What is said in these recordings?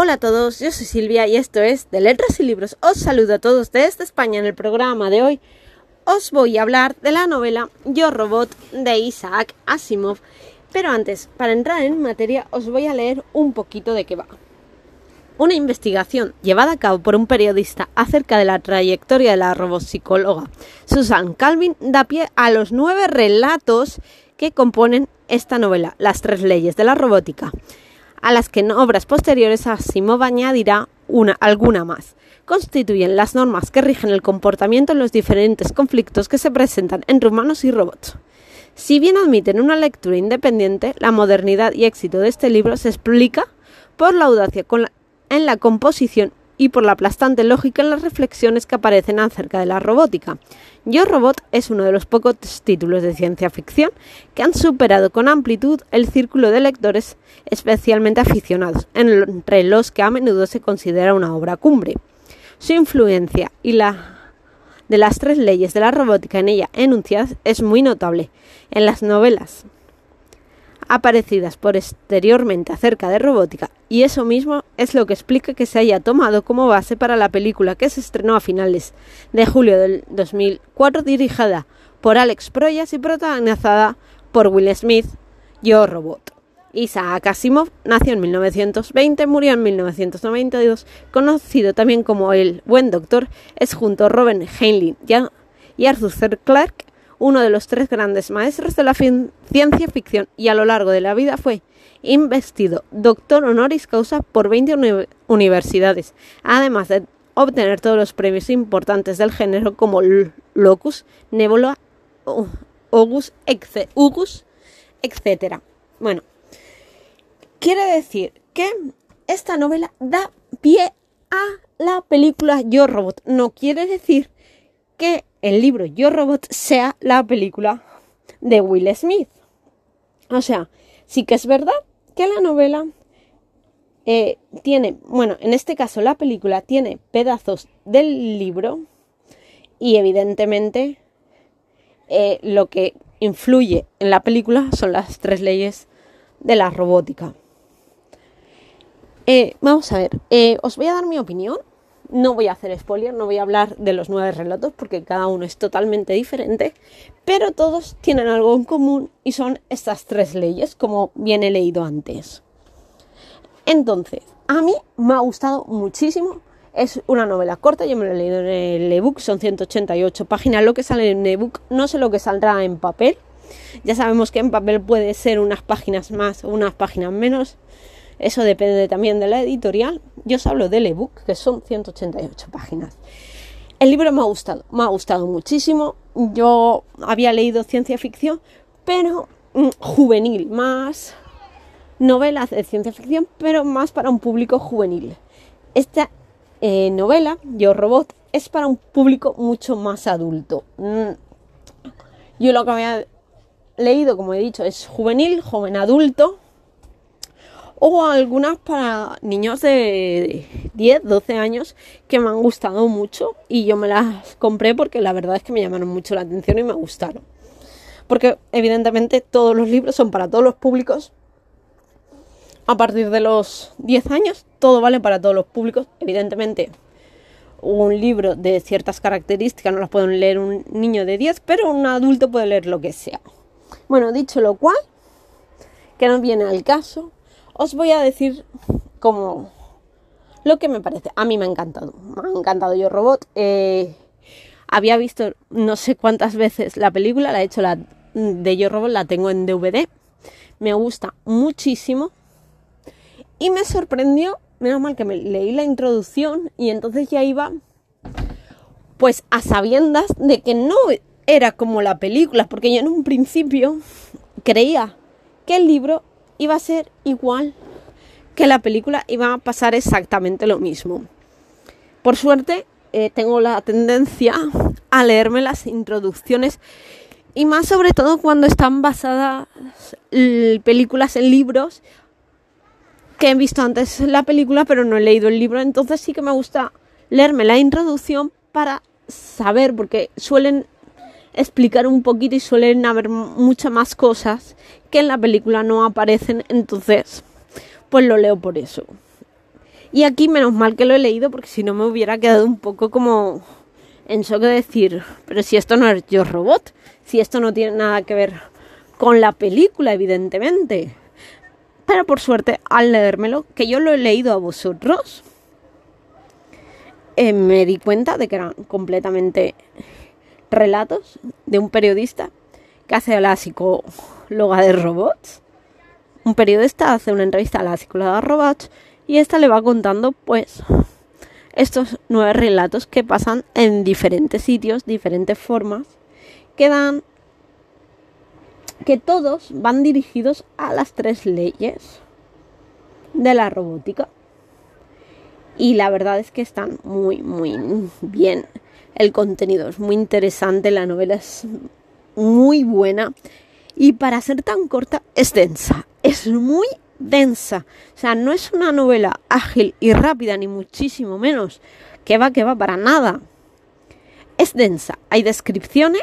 Hola a todos, yo soy Silvia y esto es de Letras y Libros. Os saludo a todos desde España en el programa de hoy. Os voy a hablar de la novela Yo Robot de Isaac Asimov. Pero antes, para entrar en materia, os voy a leer un poquito de qué va. Una investigación llevada a cabo por un periodista acerca de la trayectoria de la robopsicóloga Susan Calvin da pie a los nueve relatos que componen esta novela, Las tres leyes de la robótica a las que en obras posteriores Asimov añadirá una, alguna más. Constituyen las normas que rigen el comportamiento en los diferentes conflictos que se presentan entre humanos y robots. Si bien admiten una lectura independiente, la modernidad y éxito de este libro se explica por la audacia en la composición y por la aplastante lógica en las reflexiones que aparecen acerca de la robótica. Yo Robot es uno de los pocos títulos de ciencia ficción que han superado con amplitud el círculo de lectores especialmente aficionados, entre los que a menudo se considera una obra cumbre. Su influencia y la de las tres leyes de la robótica en ella enunciadas es muy notable. En las novelas aparecidas por exteriormente acerca de robótica, y eso mismo es lo que explica que se haya tomado como base para la película que se estrenó a finales de julio del 2004 dirigida por Alex Proyas y protagonizada por Will Smith, Yo Robot. Isaac Asimov nació en 1920, murió en 1992, conocido también como el Buen Doctor, es junto a Robin Heinlein y Arthur. Clarke uno de los tres grandes maestros de la ciencia ficción y a lo largo de la vida fue investido doctor honoris causa por 20 universidades, además de obtener todos los premios importantes del género como Locus, Nebula, Ogus, etc. Bueno, quiere decir que esta novela da pie a la película Yo Robot. No quiere decir que el libro Yo Robot sea la película de Will Smith. O sea, sí que es verdad que la novela eh, tiene, bueno, en este caso la película tiene pedazos del libro y evidentemente eh, lo que influye en la película son las tres leyes de la robótica. Eh, vamos a ver, os voy a dar mi opinión no voy a hacer spoiler, no voy a hablar de los nueve relatos porque cada uno es totalmente diferente, pero todos tienen algo en común y son estas tres leyes, como bien he leído antes. Entonces, a mí me ha gustado muchísimo. Es una novela corta, yo me la he leído en el ebook, son 188 páginas. Lo que sale en ebook, no sé lo que saldrá en papel. Ya sabemos que en papel puede ser unas páginas más o unas páginas menos. Eso depende también de la editorial. Yo os hablo del ebook, que son 188 páginas. El libro me ha gustado, me ha gustado muchísimo. Yo había leído ciencia ficción, pero mm, juvenil, más novelas de ciencia ficción, pero más para un público juvenil. Esta eh, novela, Yo Robot, es para un público mucho más adulto. Mm, yo lo que había leído, como he dicho, es juvenil, joven adulto, o algunas para niños de 10, 12 años que me han gustado mucho y yo me las compré porque la verdad es que me llamaron mucho la atención y me gustaron. Porque evidentemente todos los libros son para todos los públicos. A partir de los 10 años, todo vale para todos los públicos. Evidentemente, un libro de ciertas características no las puede leer un niño de 10, pero un adulto puede leer lo que sea. Bueno, dicho lo cual, que no viene al caso, os voy a decir como lo que me parece. A mí me ha encantado. Me ha encantado Yo Robot. Eh, había visto no sé cuántas veces la película, la he hecho la de Yo Robot, la tengo en DVD. Me gusta muchísimo. Y me sorprendió, menos mal que me leí la introducción y entonces ya iba pues a sabiendas de que no era como la película, porque yo en un principio creía que el libro iba a ser igual que la película, iba a pasar exactamente lo mismo. Por suerte, eh, tengo la tendencia a leerme las introducciones y más sobre todo cuando están basadas películas en libros que he visto antes la película pero no he leído el libro, entonces sí que me gusta leerme la introducción para saber, porque suelen explicar un poquito y suelen haber muchas más cosas que en la película no aparecen, entonces pues lo leo por eso. Y aquí menos mal que lo he leído porque si no me hubiera quedado un poco como en shock de decir, pero si esto no es Yo Robot, si esto no tiene nada que ver con la película, evidentemente. Pero por suerte, al leérmelo, que yo lo he leído a vosotros, eh, me di cuenta de que eran completamente relatos de un periodista que hace la psicóloga de robots. Un periodista hace una entrevista a la psicóloga de robots y esta le va contando pues estos nueve relatos que pasan en diferentes sitios, diferentes formas, que dan que todos van dirigidos a las tres leyes de la robótica. Y la verdad es que están muy, muy bien. El contenido es muy interesante, la novela es muy buena. Y para ser tan corta, es densa. Es muy densa. O sea, no es una novela ágil y rápida, ni muchísimo menos. Que va, que va, para nada. Es densa. Hay descripciones.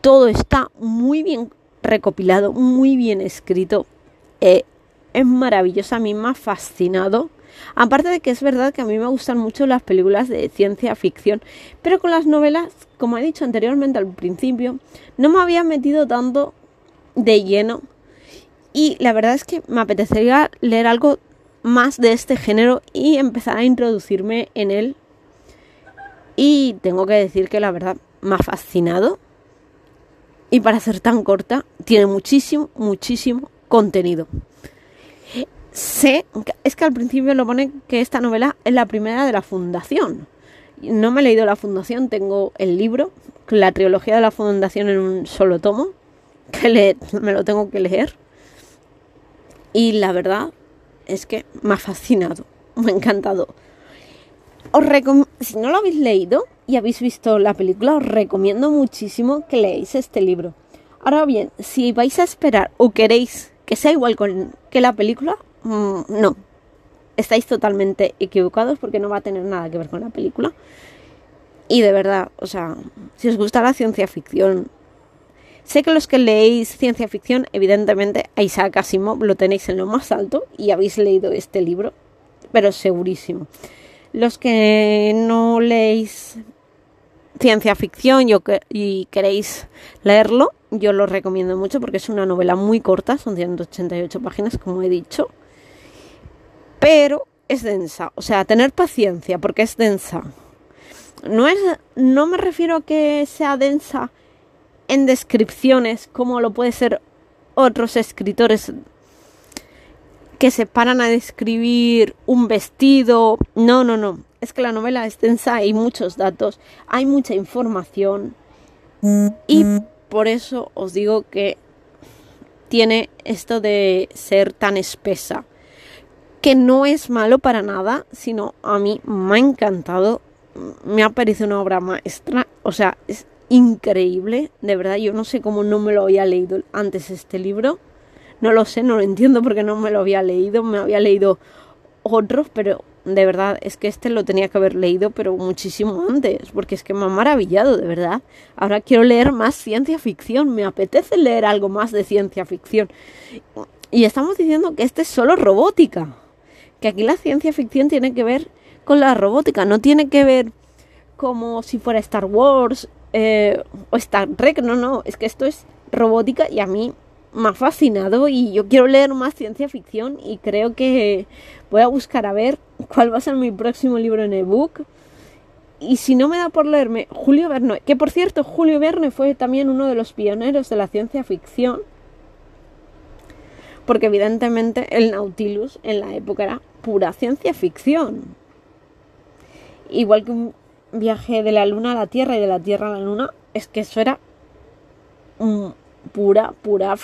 Todo está muy bien recopilado, muy bien escrito. Eh, es maravilloso, a mí me ha fascinado. Aparte de que es verdad que a mí me gustan mucho las películas de ciencia ficción, pero con las novelas, como he dicho anteriormente al principio, no me había metido tanto de lleno y la verdad es que me apetecería leer algo más de este género y empezar a introducirme en él. Y tengo que decir que la verdad me ha fascinado. Y para ser tan corta, tiene muchísimo, muchísimo contenido. Sé, es que al principio lo pone que esta novela es la primera de la Fundación. No me he leído la Fundación, tengo el libro, la trilogía de la Fundación en un solo tomo, que me lo tengo que leer. Y la verdad es que me ha fascinado, me ha encantado. Os si no lo habéis leído y habéis visto la película, os recomiendo muchísimo que leáis este libro. Ahora bien, si vais a esperar o queréis que sea igual que la película, mm, no. Estáis totalmente equivocados porque no va a tener nada que ver con la película. Y de verdad, o sea, si os gusta la ciencia ficción, Sé que los que leéis ciencia ficción, evidentemente a Isaac Asimov lo tenéis en lo más alto y habéis leído este libro, pero segurísimo. Los que no leéis ciencia ficción y queréis leerlo, yo lo recomiendo mucho porque es una novela muy corta, son 188 páginas, como he dicho, pero es densa, o sea, tener paciencia porque es densa. No es no me refiero a que sea densa en descripciones como lo puede ser otros escritores que se paran a describir un vestido. No, no, no. Es que la novela es densa, hay muchos datos, hay mucha información. Y por eso os digo que tiene esto de ser tan espesa. Que no es malo para nada, sino a mí me ha encantado. Me ha parecido una obra maestra. O sea, es increíble, de verdad, yo no sé cómo no me lo había leído antes este libro, no lo sé, no lo entiendo porque no me lo había leído, me había leído otros, pero de verdad es que este lo tenía que haber leído, pero muchísimo antes, porque es que me ha maravillado, de verdad. Ahora quiero leer más ciencia ficción, me apetece leer algo más de ciencia ficción. Y estamos diciendo que este es solo robótica, que aquí la ciencia ficción tiene que ver con la robótica, no tiene que ver como si fuera Star Wars eh, o Star Trek, no, no, es que esto es robótica y a mí me ha fascinado y yo quiero leer más ciencia ficción y creo que voy a buscar a ver cuál va a ser mi próximo libro en ebook. Y si no me da por leerme Julio Verne, que por cierto Julio Verne fue también uno de los pioneros de la ciencia ficción, porque evidentemente el Nautilus en la época era pura ciencia ficción. Igual que un viaje de la luna a la tierra y de la tierra a la luna, es que eso era pura, pura,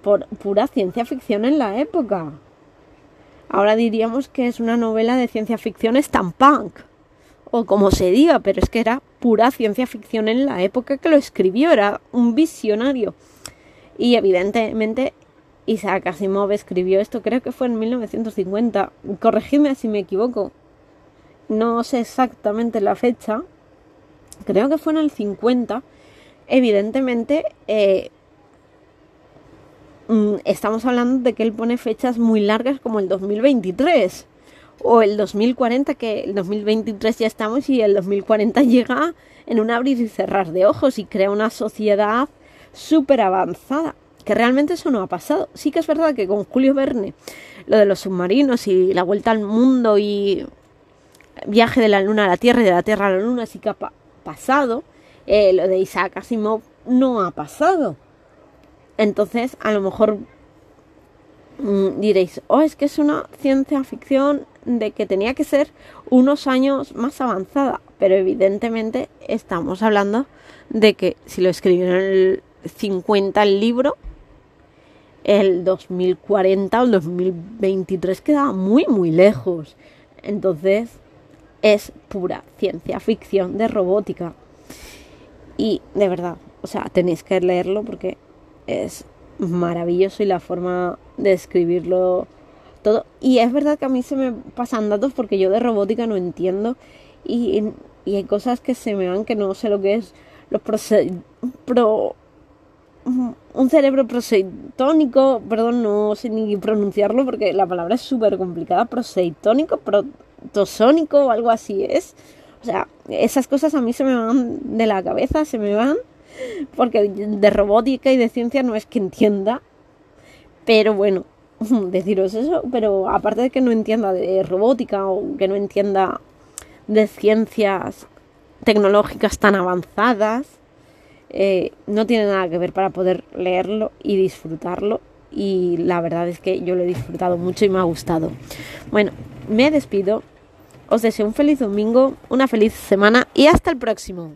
por, pura ciencia ficción en la época. Ahora diríamos que es una novela de ciencia ficción stampunk, o como se diga, pero es que era pura ciencia ficción en la época que lo escribió, era un visionario. Y evidentemente Isaac Asimov escribió esto, creo que fue en 1950, corregidme si me equivoco, no sé exactamente la fecha, creo que fue en el 50, evidentemente eh, mm, estamos hablando de que él pone fechas muy largas como el 2023. O o el 2040, que el 2023 ya estamos y el 2040 llega en un abrir y cerrar de ojos y crea una sociedad súper avanzada, que realmente eso no ha pasado. Sí que es verdad que con Julio Verne, lo de los submarinos y la vuelta al mundo y viaje de la luna a la Tierra y de la Tierra a la luna sí que ha pasado, eh, lo de Isaac Asimov no ha pasado. Entonces, a lo mejor mm, diréis, oh, es que es una ciencia ficción de que tenía que ser unos años más avanzada, pero evidentemente estamos hablando de que si lo escribieron en el 50 el libro, el 2040 o el 2023 queda muy muy lejos. Entonces es pura ciencia ficción de robótica. Y de verdad, o sea, tenéis que leerlo porque es maravilloso y la forma de escribirlo todo. Y es verdad que a mí se me pasan datos porque yo de robótica no entiendo y, y hay cosas que se me van que no sé lo que es. Los pro, un cerebro proseitónico, perdón, no sé ni pronunciarlo porque la palabra es súper complicada, proseitónico, protosónico o algo así es. O sea, esas cosas a mí se me van de la cabeza, se me van, porque de robótica y de ciencia no es que entienda, pero bueno, deciros eso, pero aparte de que no entienda de robótica o que no entienda de ciencias tecnológicas tan avanzadas, eh, no tiene nada que ver para poder leerlo y disfrutarlo. Y la verdad es que yo lo he disfrutado mucho y me ha gustado. Bueno, me despido. Os deseo un feliz domingo, una feliz semana y hasta el próximo.